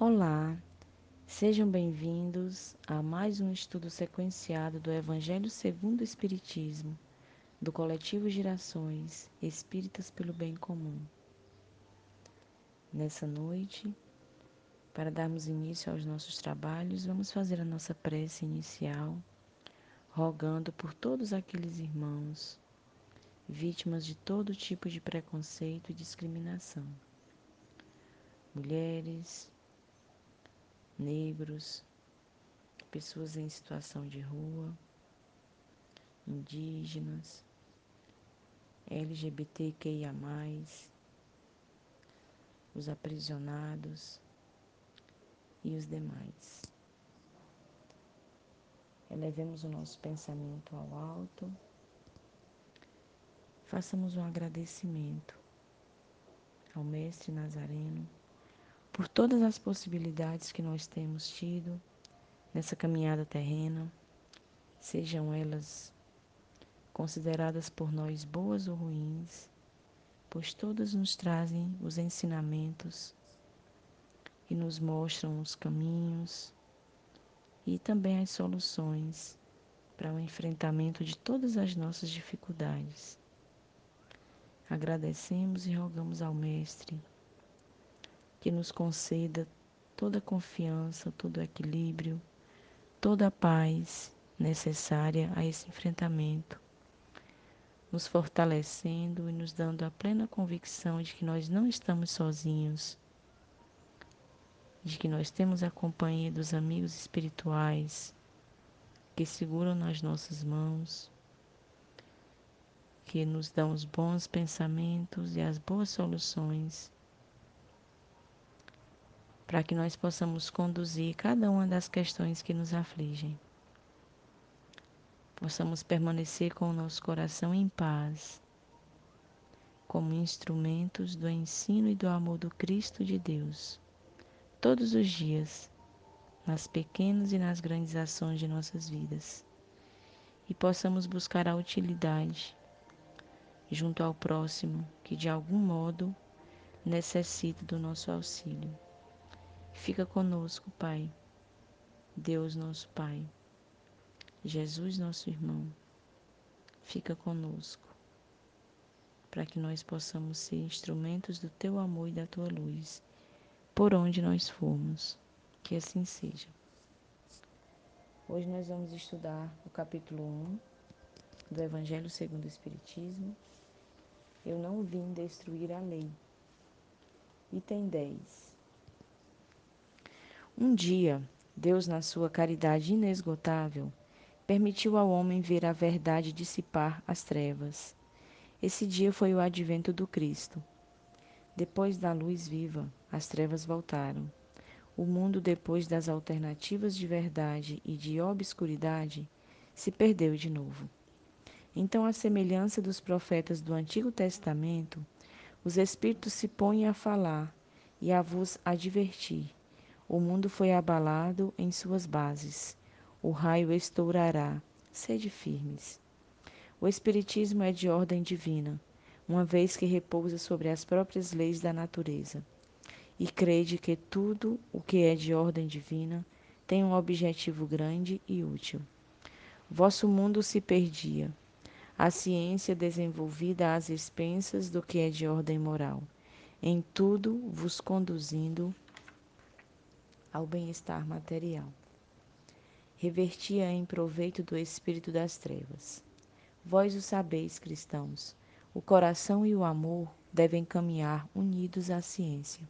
Olá, sejam bem-vindos a mais um estudo sequenciado do Evangelho segundo o Espiritismo, do Coletivo Girações Espíritas pelo Bem Comum. Nessa noite, para darmos início aos nossos trabalhos, vamos fazer a nossa prece inicial, rogando por todos aqueles irmãos vítimas de todo tipo de preconceito e discriminação. Mulheres, negros, pessoas em situação de rua, indígenas, LGBTQIA, os aprisionados e os demais. Elevemos o nosso pensamento ao alto, façamos um agradecimento ao Mestre Nazareno por todas as possibilidades que nós temos tido nessa caminhada terrena, sejam elas consideradas por nós boas ou ruins, pois todas nos trazem os ensinamentos e nos mostram os caminhos e também as soluções para o enfrentamento de todas as nossas dificuldades. Agradecemos e rogamos ao Mestre que nos conceda toda a confiança, todo o equilíbrio, toda a paz necessária a esse enfrentamento, nos fortalecendo e nos dando a plena convicção de que nós não estamos sozinhos de que nós temos a companhia dos amigos espirituais que seguram nas nossas mãos, que nos dão os bons pensamentos e as boas soluções para que nós possamos conduzir cada uma das questões que nos afligem. Possamos permanecer com o nosso coração em paz, como instrumentos do ensino e do amor do Cristo de Deus todos os dias, nas pequenas e nas grandes ações de nossas vidas, e possamos buscar a utilidade junto ao próximo que de algum modo necessita do nosso auxílio. Fica conosco, Pai, Deus nosso Pai, Jesus nosso irmão, fica conosco, para que nós possamos ser instrumentos do Teu amor e da Tua luz por onde nós formos. Que assim seja. Hoje nós vamos estudar o capítulo 1 do Evangelho segundo o Espiritismo. Eu não vim destruir a lei. Item 10. Um dia, Deus, na sua caridade inesgotável, permitiu ao homem ver a verdade dissipar as trevas. Esse dia foi o advento do Cristo depois da luz viva, as trevas voltaram. O mundo, depois das alternativas de verdade e de obscuridade, se perdeu de novo. Então, à semelhança dos profetas do Antigo Testamento, os Espíritos se põem a falar e a vos advertir. O mundo foi abalado em suas bases. O raio estourará. Sede firmes. O Espiritismo é de ordem divina uma vez que repousa sobre as próprias leis da natureza, e crede que tudo o que é de ordem divina tem um objetivo grande e útil. Vosso mundo se perdia, a ciência desenvolvida às expensas do que é de ordem moral, em tudo vos conduzindo ao bem-estar material. Revertia em proveito do espírito das trevas. Vós o sabeis, cristãos, o coração e o amor devem caminhar unidos à ciência.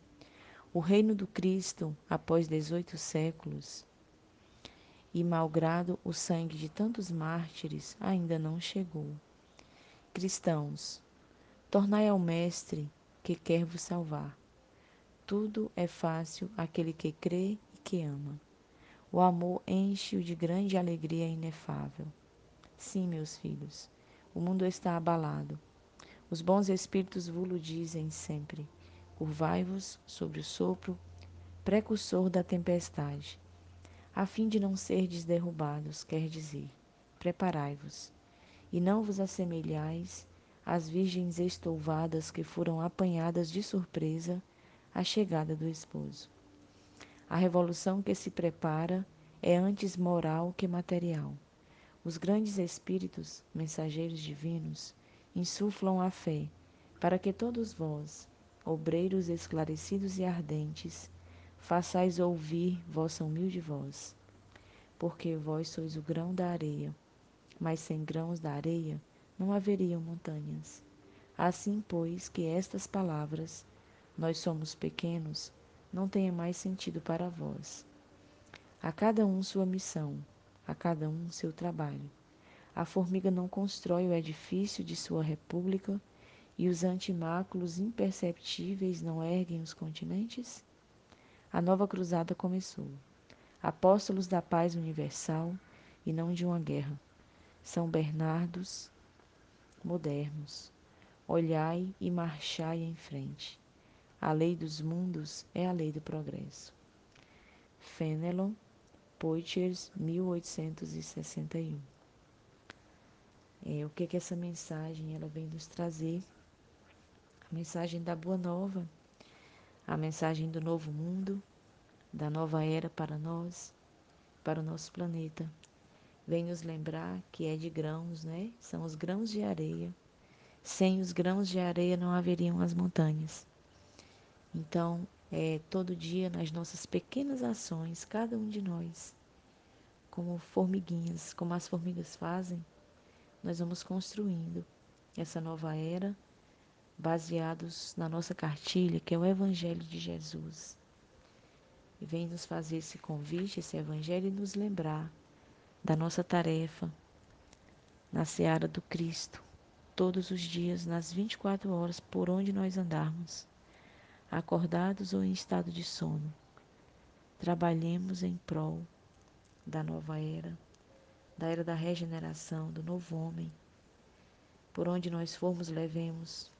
O reino do Cristo, após 18 séculos, e malgrado o sangue de tantos mártires, ainda não chegou. Cristãos, tornai ao Mestre que quer vos salvar. Tudo é fácil àquele que crê e que ama. O amor enche-o de grande alegria inefável. Sim, meus filhos, o mundo está abalado os bons espíritos vulo dizem sempre: curvai-vos sobre o sopro precursor da tempestade, a fim de não serdes derrubados, quer dizer, preparai-vos, e não vos assemelhais às virgens estouvadas que foram apanhadas de surpresa à chegada do esposo. A revolução que se prepara é antes moral que material. Os grandes espíritos, mensageiros divinos, insuflam a fé, para que todos vós, obreiros esclarecidos e ardentes, façais ouvir vossa humilde voz. Porque vós sois o grão da areia, mas sem grãos da areia não haveriam montanhas. Assim, pois, que estas palavras, nós somos pequenos, não tenha mais sentido para vós. A cada um sua missão, a cada um seu trabalho. A formiga não constrói o edifício de sua república e os antimáculos imperceptíveis não erguem os continentes? A nova cruzada começou. Apóstolos da paz universal e não de uma guerra. São Bernardos modernos. Olhai e marchai em frente. A lei dos mundos é a lei do progresso. Fenelon Poitiers, 1861. É, o que que essa mensagem ela vem nos trazer? A mensagem da boa nova, a mensagem do novo mundo, da nova era para nós, para o nosso planeta. Vem nos lembrar que é de grãos, né? São os grãos de areia. Sem os grãos de areia não haveriam as montanhas. Então, é, todo dia nas nossas pequenas ações, cada um de nós, como formiguinhas, como as formigas fazem, nós vamos construindo essa nova era baseados na nossa cartilha, que é o Evangelho de Jesus. E vem nos fazer esse convite, esse Evangelho, e nos lembrar da nossa tarefa na seara do Cristo, todos os dias, nas 24 horas, por onde nós andarmos acordados ou em estado de sono. Trabalhemos em prol da nova era, da era da regeneração, do novo homem. Por onde nós formos, levemos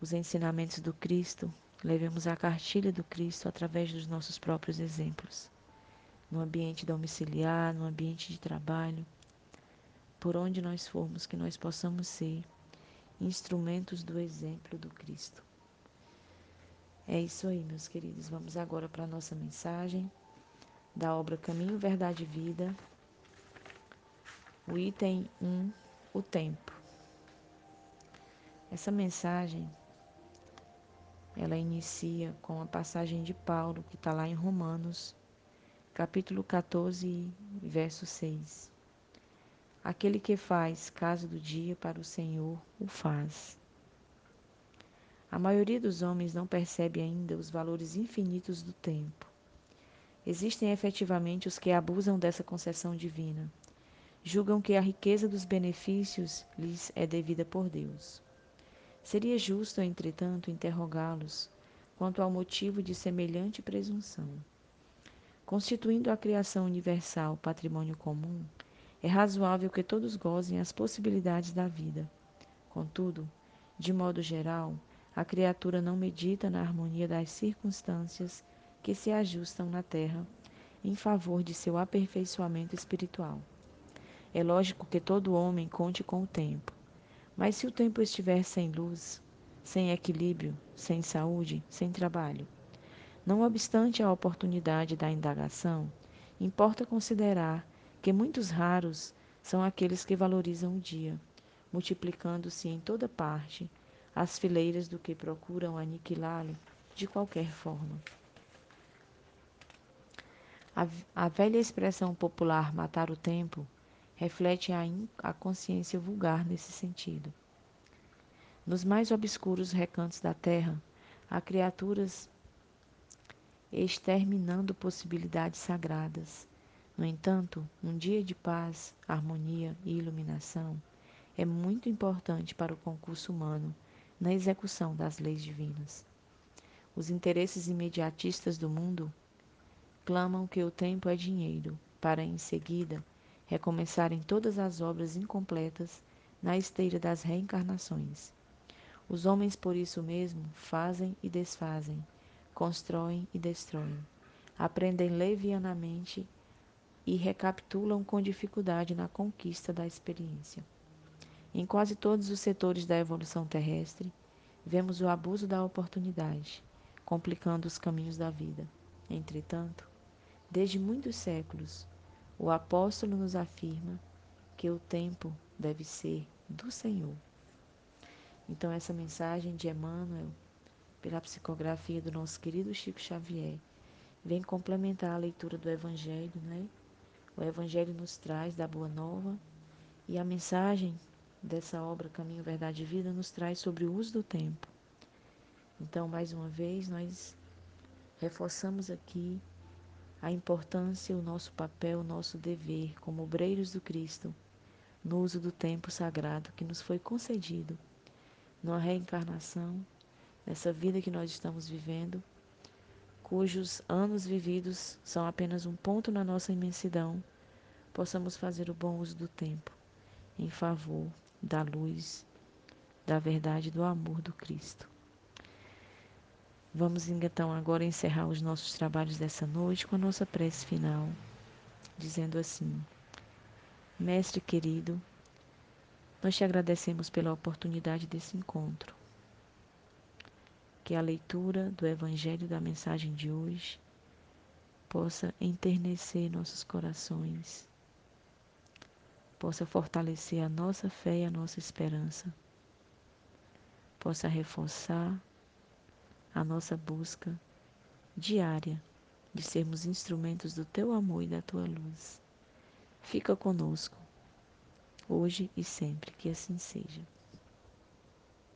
os ensinamentos do Cristo, levemos a cartilha do Cristo através dos nossos próprios exemplos. No ambiente domiciliar, no ambiente de trabalho, por onde nós formos, que nós possamos ser instrumentos do exemplo do Cristo. É isso aí, meus queridos. Vamos agora para a nossa mensagem da obra Caminho, Verdade e Vida. O item 1, o tempo. Essa mensagem ela inicia com a passagem de Paulo, que está lá em Romanos, capítulo 14, verso 6. Aquele que faz caso do dia para o Senhor, o faz. A maioria dos homens não percebe ainda os valores infinitos do tempo. Existem efetivamente os que abusam dessa concessão divina. Julgam que a riqueza dos benefícios lhes é devida por Deus. Seria justo, entretanto, interrogá-los quanto ao motivo de semelhante presunção. Constituindo a criação universal patrimônio comum, é razoável que todos gozem as possibilidades da vida. Contudo, de modo geral, a criatura não medita na harmonia das circunstâncias que se ajustam na terra em favor de seu aperfeiçoamento espiritual. É lógico que todo homem conte com o tempo, mas se o tempo estiver sem luz, sem equilíbrio, sem saúde, sem trabalho, não obstante a oportunidade da indagação, importa considerar que muitos raros são aqueles que valorizam o dia, multiplicando-se em toda parte as fileiras do que procuram aniquilá-lo de qualquer forma. A, a, velha expressão popular matar o tempo reflete a, in, a consciência vulgar nesse sentido. Nos mais obscuros recantos da terra, há criaturas exterminando possibilidades sagradas. No entanto, um dia de paz, harmonia e iluminação é muito importante para o concurso humano na execução das leis divinas. Os interesses imediatistas do mundo clamam que o tempo é dinheiro, para em seguida recomeçarem todas as obras incompletas na esteira das reencarnações. Os homens, por isso mesmo, fazem e desfazem, constroem e destroem, aprendem levianamente e recapitulam com dificuldade na conquista da experiência. Em quase todos os setores da evolução terrestre, vemos o abuso da oportunidade, complicando os caminhos da vida. Entretanto, desde muitos séculos, o apóstolo nos afirma que o tempo deve ser do Senhor. Então, essa mensagem de Emmanuel, pela psicografia do nosso querido Chico Xavier, vem complementar a leitura do Evangelho, né? O Evangelho nos traz da Boa Nova e a mensagem dessa obra Caminho, Verdade e Vida nos traz sobre o uso do tempo. Então, mais uma vez, nós reforçamos aqui a importância, o nosso papel, o nosso dever como obreiros do Cristo no uso do tempo sagrado que nos foi concedido, numa reencarnação, nessa vida que nós estamos vivendo, cujos anos vividos são apenas um ponto na nossa imensidão, possamos fazer o bom uso do tempo em favor da luz, da verdade do amor do Cristo. Vamos então agora encerrar os nossos trabalhos dessa noite com a nossa prece final, dizendo assim: Mestre querido, nós te agradecemos pela oportunidade desse encontro. Que a leitura do Evangelho da mensagem de hoje possa enternecer nossos corações, possa fortalecer a nossa fé e a nossa esperança, possa reforçar a nossa busca diária de sermos instrumentos do teu amor e da tua luz. Fica conosco, hoje e sempre, que assim seja.